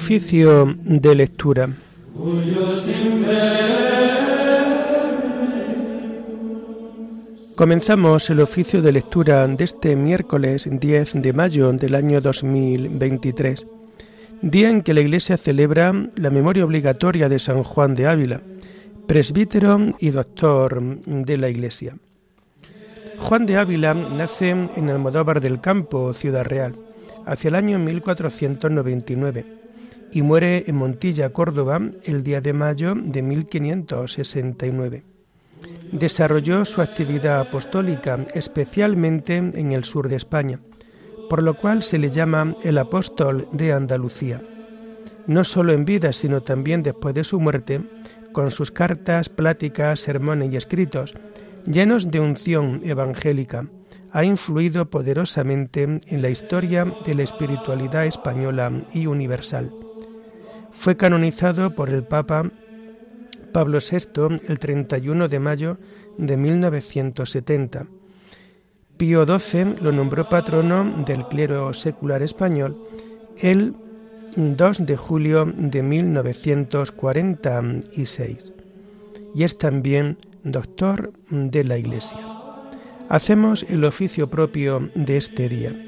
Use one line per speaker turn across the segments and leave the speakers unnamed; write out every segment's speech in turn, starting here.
Oficio de lectura. Comenzamos el oficio de lectura de este miércoles 10 de mayo del año 2023, día en que la Iglesia celebra la memoria obligatoria de San Juan de Ávila, presbítero y doctor de la Iglesia. Juan de Ávila nace en Almodóvar del Campo, Ciudad Real, hacia el año 1499 y muere en Montilla, Córdoba, el día de mayo de 1569. Desarrolló su actividad apostólica especialmente en el sur de España, por lo cual se le llama el apóstol de Andalucía. No solo en vida, sino también después de su muerte, con sus cartas, pláticas, sermones y escritos, llenos de unción evangélica, ha influido poderosamente en la historia de la espiritualidad española y universal. Fue canonizado por el Papa Pablo VI el 31 de mayo de 1970. Pío XII lo nombró patrono del clero secular español el 2 de julio de 1946 y es también doctor de la Iglesia. Hacemos el oficio propio de este día.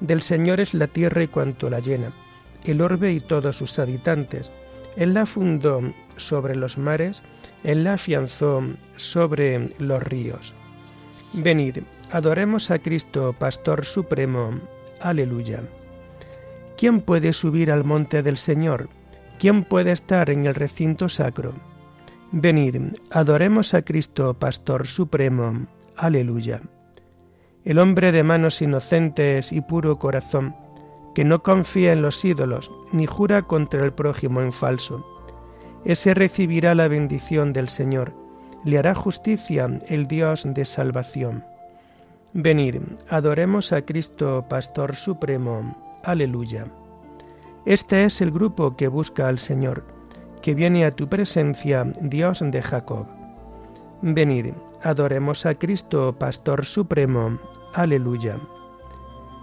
Del Señor es la tierra y cuanto la llena, el orbe y todos sus habitantes. Él la fundó sobre los mares, Él la afianzó sobre los ríos. Venid, adoremos a Cristo, Pastor Supremo. Aleluya. ¿Quién puede subir al monte del Señor? ¿Quién puede estar en el recinto sacro? Venid, adoremos a Cristo, Pastor Supremo. Aleluya. El hombre de manos inocentes y puro corazón, que no confía en los ídolos, ni jura contra el prójimo en falso ese recibirá la bendición del Señor, le hará justicia el Dios de salvación. Venid, adoremos a Cristo, Pastor Supremo. Aleluya. Este es el grupo que busca al Señor, que viene a tu presencia, Dios de Jacob. Venid, adoremos a Cristo, Pastor Supremo. Aleluya.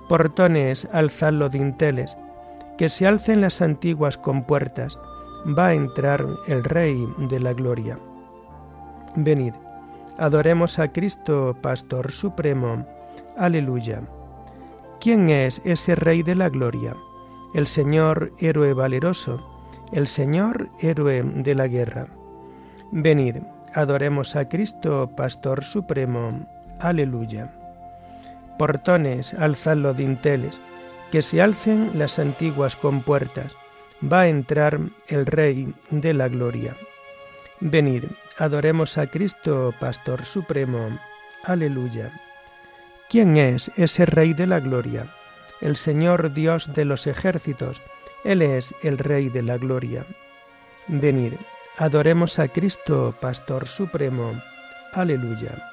Portones, alzad los dinteles, que se alcen las antiguas compuertas, va a entrar el Rey de la Gloria. Venid, adoremos a Cristo, Pastor Supremo. Aleluya. ¿Quién es ese Rey de la Gloria? El Señor héroe valeroso, el Señor héroe de la guerra. Venid, adoremos a Cristo, Pastor Supremo. Aleluya. Portones, alzad los dinteles, que se alcen las antiguas compuertas va a entrar el Rey de la Gloria. Venid, adoremos a Cristo, Pastor Supremo. Aleluya. ¿Quién es ese Rey de la Gloria? El Señor Dios de los ejércitos, Él es el Rey de la Gloria. Venid, adoremos a Cristo, Pastor Supremo. Aleluya.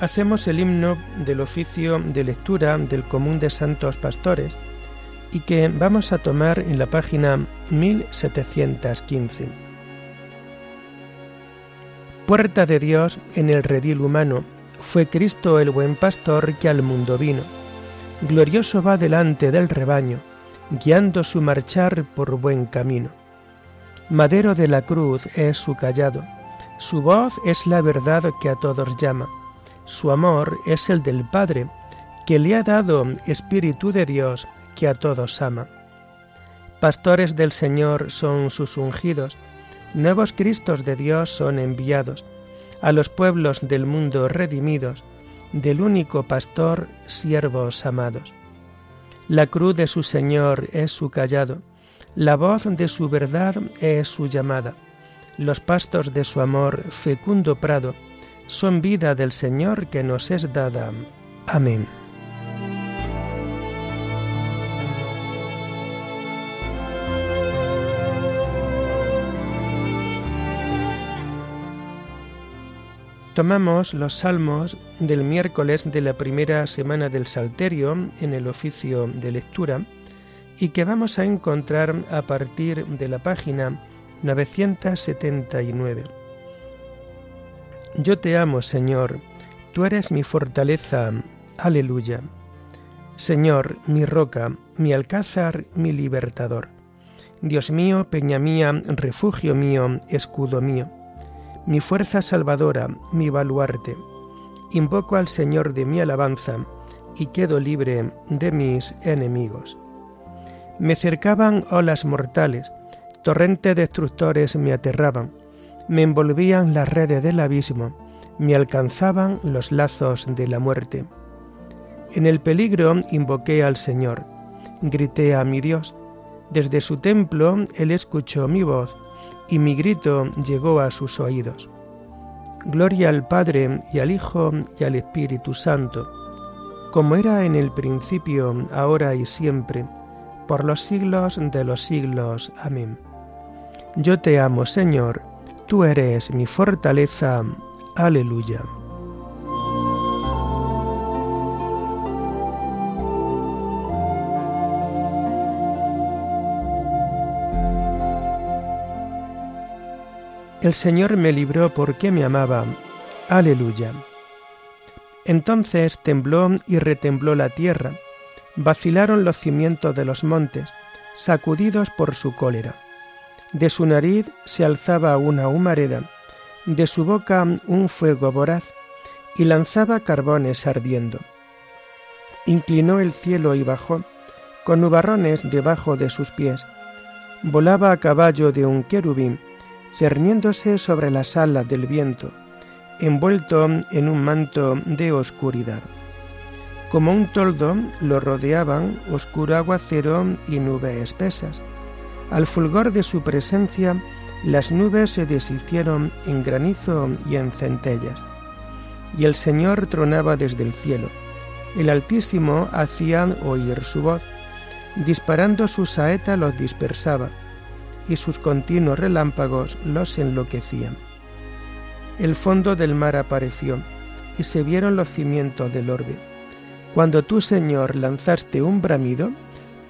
Hacemos el himno del oficio de lectura del común de santos pastores y que vamos a tomar en la página 1715. Puerta de Dios en el redil humano, fue Cristo el buen pastor que al mundo vino. Glorioso va delante del rebaño, guiando su marchar por buen camino. Madero de la cruz es su callado, su voz es la verdad que a todos llama, su amor es el del Padre, que le ha dado Espíritu de Dios que a todos ama. Pastores del Señor son sus ungidos, nuevos Cristos de Dios son enviados, a los pueblos del mundo redimidos, del único pastor, siervos amados. La cruz de su Señor es su callado, la voz de su verdad es su llamada. Los pastos de su amor, fecundo prado, son vida del Señor que nos es dada. Amén. Tomamos los salmos del miércoles de la primera semana del Salterio en el oficio de lectura y que vamos a encontrar a partir de la página 979. Yo te amo, Señor, tú eres mi fortaleza, aleluya. Señor, mi roca, mi alcázar, mi libertador. Dios mío, peña mía, refugio mío, escudo mío mi fuerza salvadora, mi baluarte. Invoco al Señor de mi alabanza y quedo libre de mis enemigos. Me cercaban olas mortales, torrentes destructores me aterraban, me envolvían las redes del abismo, me alcanzaban los lazos de la muerte. En el peligro invoqué al Señor, grité a mi Dios, desde su templo Él escuchó mi voz y mi grito llegó a sus oídos. Gloria al Padre y al Hijo y al Espíritu Santo, como era en el principio, ahora y siempre, por los siglos de los siglos. Amén. Yo te amo, Señor, tú eres mi fortaleza. Aleluya. El Señor me libró porque me amaba. Aleluya. Entonces tembló y retembló la tierra, vacilaron los cimientos de los montes, sacudidos por su cólera. De su nariz se alzaba una humareda, de su boca un fuego voraz, y lanzaba carbones ardiendo. Inclinó el cielo y bajó, con nubarrones debajo de sus pies. Volaba a caballo de un querubín, cerniéndose sobre las alas del viento, envuelto en un manto de oscuridad. Como un toldo lo rodeaban oscuro aguacero y nubes espesas. Al fulgor de su presencia, las nubes se deshicieron en granizo y en centellas. Y el Señor tronaba desde el cielo. El Altísimo hacía oír su voz. Disparando su saeta los dispersaba y sus continuos relámpagos los enloquecían. El fondo del mar apareció, y se vieron los cimientos del orbe. Cuando tú, Señor, lanzaste un bramido,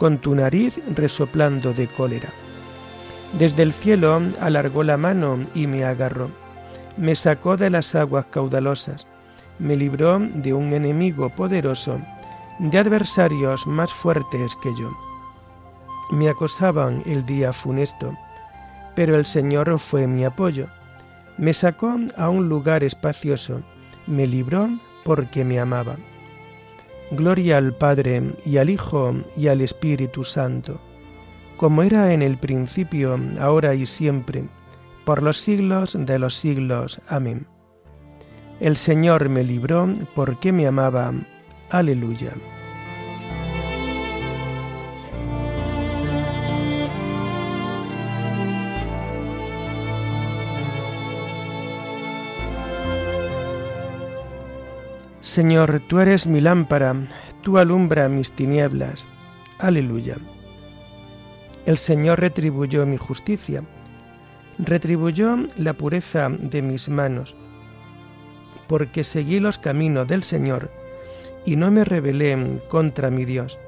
con tu nariz resoplando de cólera. Desde el cielo alargó la mano y me agarró, me sacó de las aguas caudalosas, me libró de un enemigo poderoso, de adversarios más fuertes que yo me acosaban el día funesto, pero el Señor fue mi apoyo. Me sacó a un lugar espacioso, me libró porque me amaba. Gloria al Padre y al Hijo y al Espíritu Santo, como era en el principio, ahora y siempre, por los siglos de los siglos. Amén. El Señor me libró porque me amaba. Aleluya. Señor, tú eres mi lámpara, tú alumbra mis tinieblas. Aleluya. El Señor retribuyó mi justicia, retribuyó la pureza de mis manos, porque seguí los caminos del Señor y no me rebelé contra mi Dios,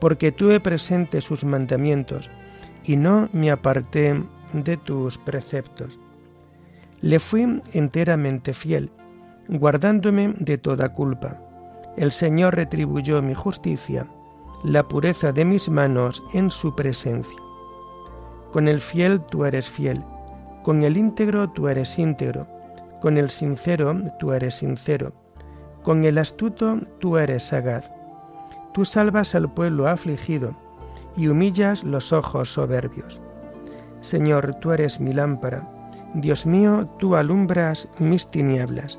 porque tuve presente sus mandamientos y no me aparté de tus preceptos. Le fui enteramente fiel guardándome de toda culpa. El Señor retribuyó mi justicia, la pureza de mis manos en su presencia. Con el fiel tú eres fiel, con el íntegro tú eres íntegro, con el sincero tú eres sincero, con el astuto tú eres sagaz. Tú salvas al pueblo afligido y humillas los ojos soberbios. Señor, tú eres mi lámpara, Dios mío, tú alumbras mis tinieblas.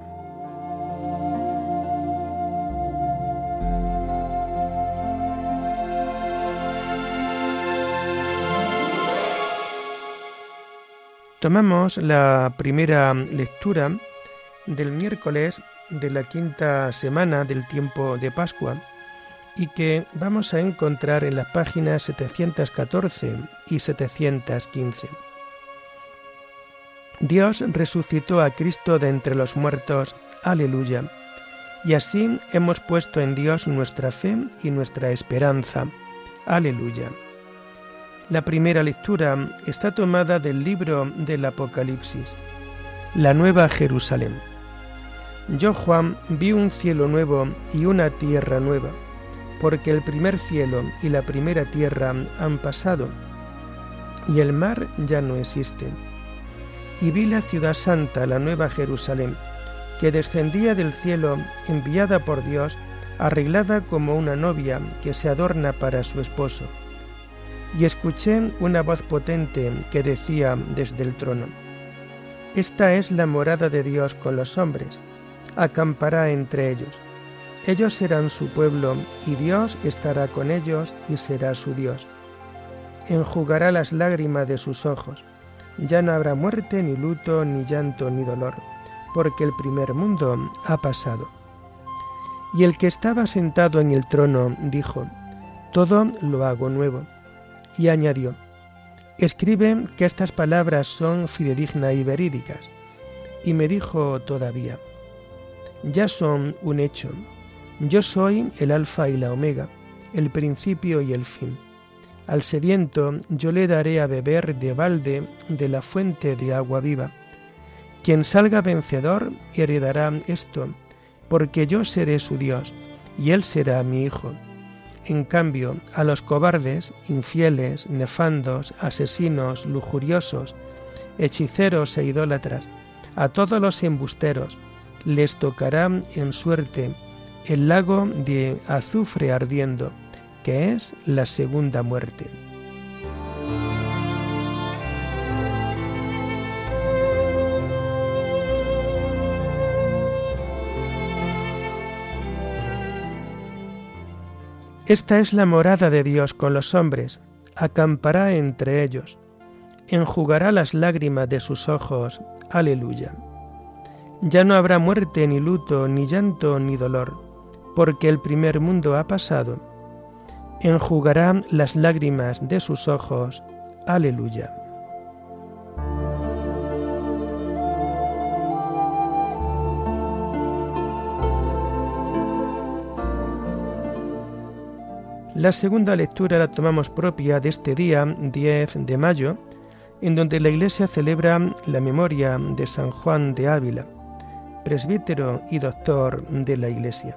Tomamos la primera lectura del miércoles de la quinta semana del tiempo de Pascua y que vamos a encontrar en las páginas 714 y 715. Dios resucitó a Cristo de entre los muertos. Aleluya. Y así hemos puesto en Dios nuestra fe y nuestra esperanza. Aleluya. La primera lectura está tomada del libro del Apocalipsis, la Nueva Jerusalén. Yo, Juan, vi un cielo nuevo y una tierra nueva, porque el primer cielo y la primera tierra han pasado, y el mar ya no existe. Y vi la ciudad santa, la Nueva Jerusalén, que descendía del cielo, enviada por Dios, arreglada como una novia que se adorna para su esposo y escuché una voz potente que decía desde el trono, Esta es la morada de Dios con los hombres, acampará entre ellos. Ellos serán su pueblo y Dios estará con ellos y será su Dios. Enjugará las lágrimas de sus ojos. Ya no habrá muerte, ni luto, ni llanto, ni dolor, porque el primer mundo ha pasado. Y el que estaba sentado en el trono dijo, Todo lo hago nuevo y añadió, Escribe que estas palabras son fidedignas y verídicas. Y me dijo todavía, Ya son un hecho. Yo soy el alfa y la omega, el principio y el fin. Al sediento yo le daré a beber de balde de la fuente de agua viva. Quien salga vencedor heredará esto, porque yo seré su Dios, y él será mi hijo en cambio, a los cobardes, infieles, nefandos, asesinos, lujuriosos, hechiceros e idólatras, a todos los embusteros, les tocará en suerte el lago de azufre ardiendo, que es la segunda muerte. Esta es la morada de Dios con los hombres, acampará entre ellos, enjugará las lágrimas de sus ojos. Aleluya. Ya no habrá muerte, ni luto, ni llanto, ni dolor, porque el primer mundo ha pasado. Enjugará las lágrimas de sus ojos. Aleluya. La segunda lectura la tomamos propia de este día 10 de mayo, en donde la Iglesia celebra la memoria de San Juan de Ávila, presbítero y doctor de la Iglesia.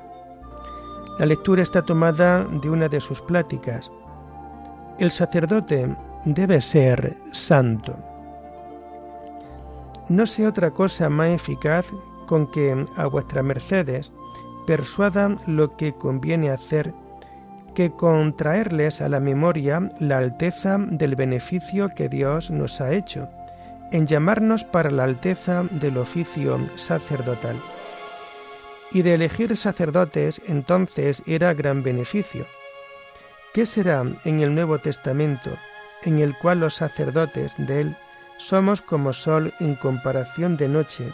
La lectura está tomada de una de sus pláticas. El sacerdote debe ser santo. No sé otra cosa más eficaz con que a vuestras mercedes persuadan lo que conviene hacer que contraerles a la memoria la alteza del beneficio que Dios nos ha hecho, en llamarnos para la alteza del oficio sacerdotal. Y de elegir sacerdotes entonces era gran beneficio. ¿Qué será en el Nuevo Testamento, en el cual los sacerdotes de él somos como sol en comparación de noche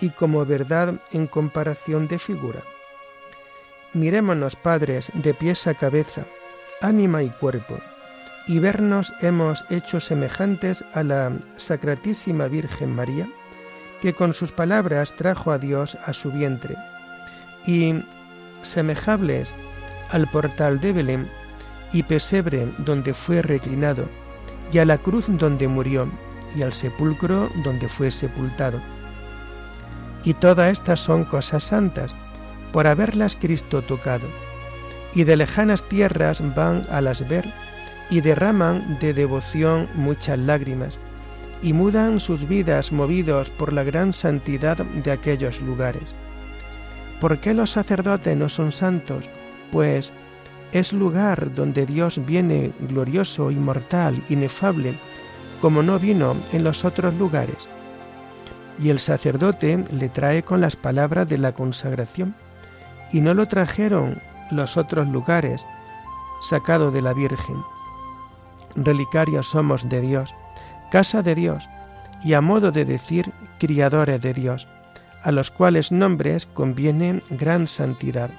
y como verdad en comparación de figura? Mirémonos, padres, de pies a cabeza, ánima y cuerpo, y vernos hemos hecho semejantes a la Sacratísima Virgen María, que con sus palabras trajo a Dios a su vientre, y semejables al portal de Belén y pesebre donde fue reclinado, y a la cruz donde murió, y al sepulcro donde fue sepultado. Y todas estas son cosas santas, por haberlas Cristo tocado, y de lejanas tierras van a las ver, y derraman de devoción muchas lágrimas, y mudan sus vidas movidos por la gran santidad de aquellos lugares. ¿Por qué los sacerdotes no son santos? Pues es lugar donde Dios viene glorioso, inmortal, inefable, como no vino en los otros lugares. Y el sacerdote le trae con las palabras de la consagración, y no lo trajeron los otros lugares, sacado de la Virgen. Relicarios somos de Dios, casa de Dios, y a modo de decir, criadores de Dios, a los cuales nombres conviene gran santidad.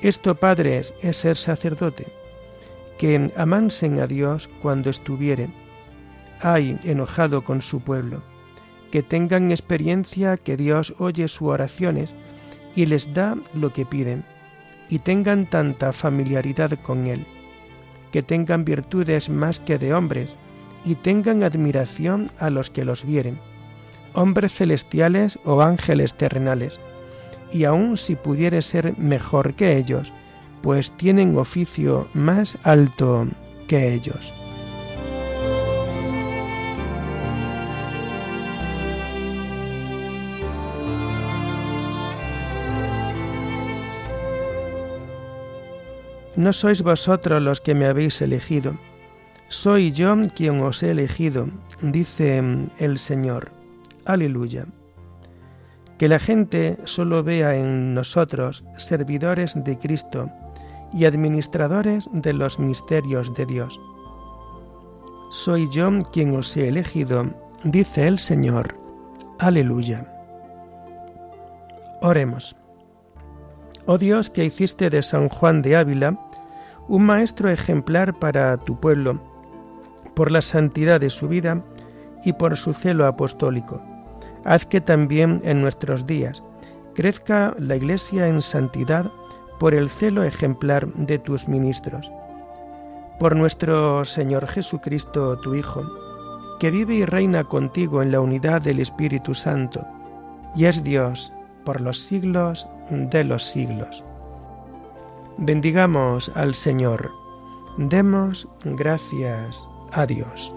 Esto, padres, es ser sacerdote, que amansen a Dios cuando estuvieren, ay, enojado con su pueblo, que tengan experiencia que Dios oye sus oraciones y les da lo que piden, y tengan tanta familiaridad con Él, que tengan virtudes más que de hombres, y tengan admiración a los que los vieren, hombres celestiales o ángeles terrenales, y aun si pudiere ser mejor que ellos, pues tienen oficio más alto que ellos. No sois vosotros los que me habéis elegido, soy yo quien os he elegido, dice el Señor. Aleluya. Que la gente solo vea en nosotros servidores de Cristo y administradores de los misterios de Dios. Soy yo quien os he elegido, dice el Señor. Aleluya. Oremos. Oh Dios que hiciste de San Juan de Ávila un maestro ejemplar para tu pueblo, por la santidad de su vida y por su celo apostólico. Haz que también en nuestros días crezca la Iglesia en santidad por el celo ejemplar de tus ministros. Por nuestro Señor Jesucristo, tu Hijo, que vive y reina contigo en la unidad del Espíritu Santo, y es Dios por los siglos de los siglos. Bendigamos al Señor, demos gracias a Dios.